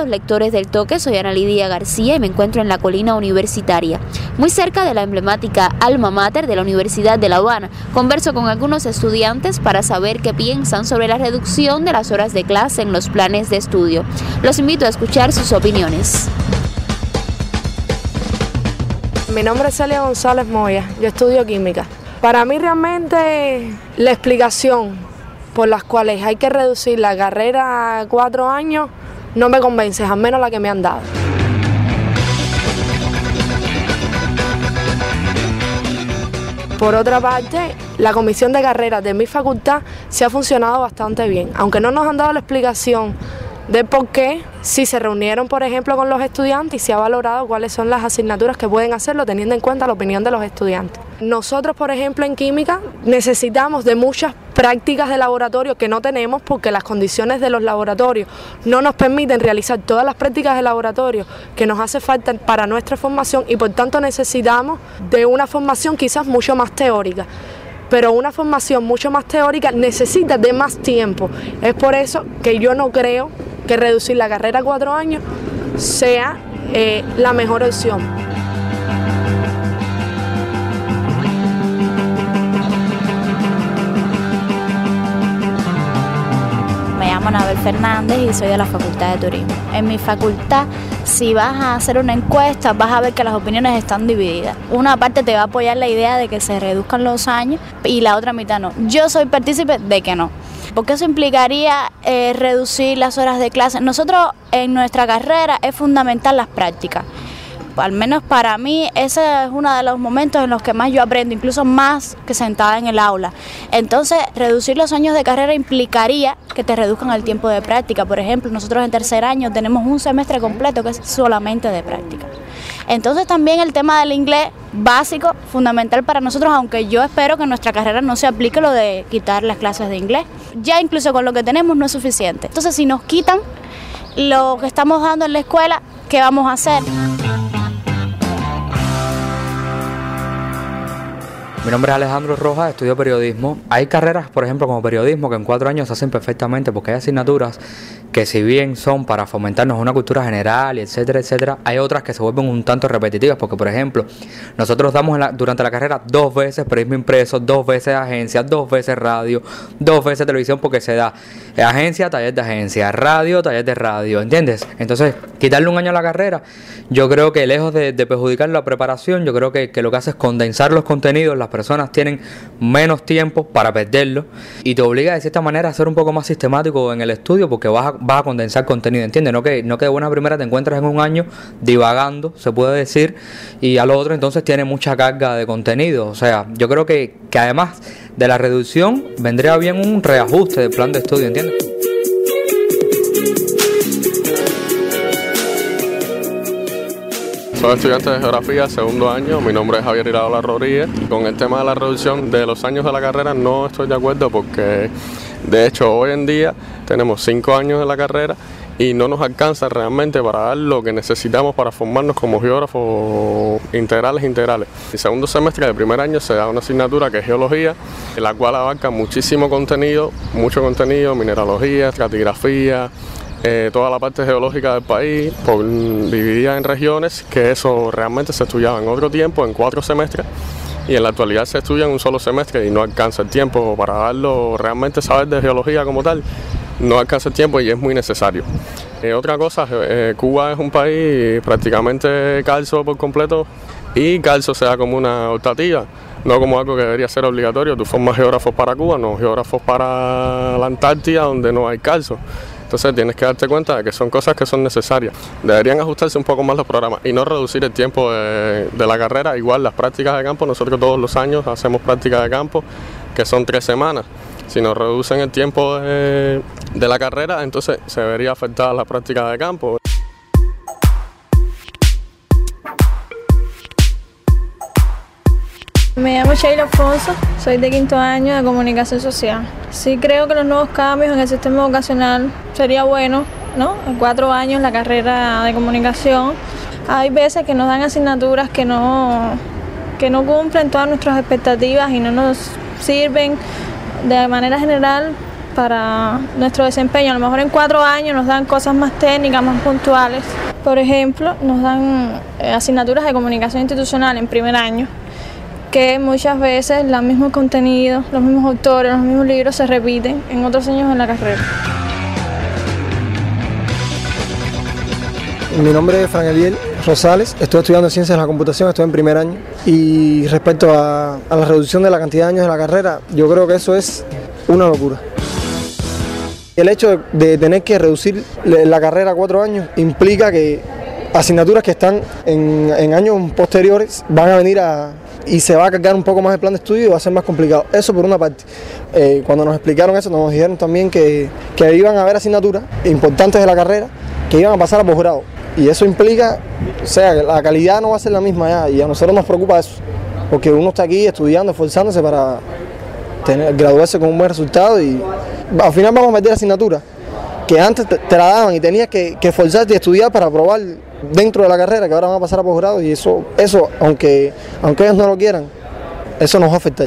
los lectores del toque, soy Ana Lidia García y me encuentro en la colina universitaria, muy cerca de la emblemática Alma Mater de la Universidad de La Habana. Converso con algunos estudiantes para saber qué piensan sobre la reducción de las horas de clase en los planes de estudio. Los invito a escuchar sus opiniones. Mi nombre es Celia González Moya, yo estudio química. Para mí realmente la explicación por las cuales hay que reducir la carrera a cuatro años no me convence, al menos la que me han dado. Por otra parte, la comisión de carreras de mi facultad se ha funcionado bastante bien, aunque no nos han dado la explicación de por qué, si se reunieron, por ejemplo, con los estudiantes y se ha valorado cuáles son las asignaturas que pueden hacerlo teniendo en cuenta la opinión de los estudiantes. Nosotros, por ejemplo, en química necesitamos de muchas prácticas de laboratorio que no tenemos porque las condiciones de los laboratorios no nos permiten realizar todas las prácticas de laboratorio que nos hace falta para nuestra formación y por tanto necesitamos de una formación quizás mucho más teórica pero una formación mucho más teórica necesita de más tiempo. Es por eso que yo no creo que reducir la carrera a cuatro años sea eh, la mejor opción. Llamo Anabel Fernández y soy de la Facultad de Turismo. En mi facultad, si vas a hacer una encuesta, vas a ver que las opiniones están divididas. Una parte te va a apoyar la idea de que se reduzcan los años y la otra mitad no. Yo soy partícipe de que no porque eso implicaría eh, reducir las horas de clase. Nosotros en nuestra carrera es fundamental las prácticas. Al menos para mí ese es uno de los momentos en los que más yo aprendo, incluso más que sentada en el aula. Entonces, reducir los años de carrera implicaría que te reduzcan el tiempo de práctica. Por ejemplo, nosotros en tercer año tenemos un semestre completo que es solamente de práctica. Entonces también el tema del inglés básico, fundamental para nosotros, aunque yo espero que nuestra carrera no se aplique lo de quitar las clases de inglés. Ya incluso con lo que tenemos no es suficiente. Entonces si nos quitan lo que estamos dando en la escuela, ¿qué vamos a hacer? Mi nombre es Alejandro Rojas, estudio periodismo. Hay carreras, por ejemplo, como periodismo, que en cuatro años se hacen perfectamente porque hay asignaturas que si bien son para fomentarnos una cultura general etcétera, etcétera, hay otras que se vuelven un tanto repetitivas porque, por ejemplo, nosotros damos durante la carrera dos veces periodismo impreso, dos veces agencia, dos veces radio, dos veces televisión porque se da agencia, taller de agencia, radio, taller de radio, ¿entiendes? Entonces, quitarle un año a la carrera, yo creo que lejos de, perjudicar la preparación, yo creo que lo que hace es condensar los contenidos, las personas tienen menos tiempo para perderlo y te obliga de cierta manera a ser un poco más sistemático en el estudio porque vas a vas a condensar contenido, ¿entiendes? No que, no que de buena primera te encuentras en un año divagando, se puede decir, y al otro entonces tiene mucha carga de contenido. O sea, yo creo que, que además de la reducción vendría bien un reajuste del plan de estudio, ¿entiendes? Soy estudiante de geografía, segundo año. Mi nombre es Javier Iradola Rodríguez. Con el tema de la reducción de los años de la carrera no estoy de acuerdo porque, de hecho, hoy en día tenemos cinco años de la carrera y no nos alcanza realmente para dar lo que necesitamos para formarnos como geógrafos integrales integrales. El segundo semestre del primer año se da una asignatura que es geología, en la cual abarca muchísimo contenido, mucho contenido, mineralogía, estratigrafía, eh, toda la parte geológica del país, por, dividida en regiones, que eso realmente se estudiaba en otro tiempo, en cuatro semestres, y en la actualidad se estudia en un solo semestre y no alcanza el tiempo para darlo, realmente saber de geología como tal, no alcanza el tiempo y es muy necesario. Eh, otra cosa, eh, Cuba es un país prácticamente calzo por completo y calzo se da como una optativa, no como algo que debería ser obligatorio. Tú formas geógrafos para Cuba, no geógrafos para la Antártida donde no hay calzo. Entonces tienes que darte cuenta de que son cosas que son necesarias. Deberían ajustarse un poco más los programas y no reducir el tiempo de, la carrera. Igual las prácticas de campo, nosotros todos los años hacemos prácticas de campo que son tres semanas. Si nos reducen el tiempo de, de la carrera, entonces se vería afectada la práctica de campo. Me llamo Sheila Alfonso, soy de quinto año de comunicación social. Sí creo que los nuevos cambios en el sistema educacional sería bueno, ¿no? En cuatro años la carrera de comunicación. Hay veces que nos dan asignaturas que no, que no cumplen todas nuestras expectativas y no nos sirven de manera general para nuestro desempeño. A lo mejor en cuatro años nos dan cosas más técnicas, más puntuales. Por ejemplo, nos dan eh, asignaturas de comunicación institucional en primer año, que muchas veces los mismos contenidos, los mismos autores, los mismos libros se repiten en otros años en la carrera. Mi nombre es Fran Eliel Rosales, estoy estudiando Ciencias de la Computación, estoy en primer año. Y respecto a, a la reducción de la cantidad de años de la carrera, yo creo que eso es una locura. El hecho de tener que reducir la carrera a cuatro años implica que asignaturas que están en, en años posteriores van a venir a, y se va a cargar un poco más el plan de estudio y va a ser más complicado. Eso por una parte. Eh, cuando nos explicaron eso, nos dijeron también que, que iban a haber asignaturas importantes de la carrera que iban a pasar a posgrado. Y eso implica, o sea, que la calidad no va a ser la misma ya, y a nosotros nos preocupa eso, porque uno está aquí estudiando, esforzándose para tener, graduarse con un buen resultado y al final vamos a meter asignaturas que antes te, te la daban y tenías que, esforzarte y estudiar para aprobar dentro de la carrera, que ahora van a pasar a posgrado y eso, eso aunque, aunque ellos no lo quieran, eso nos va a afectar.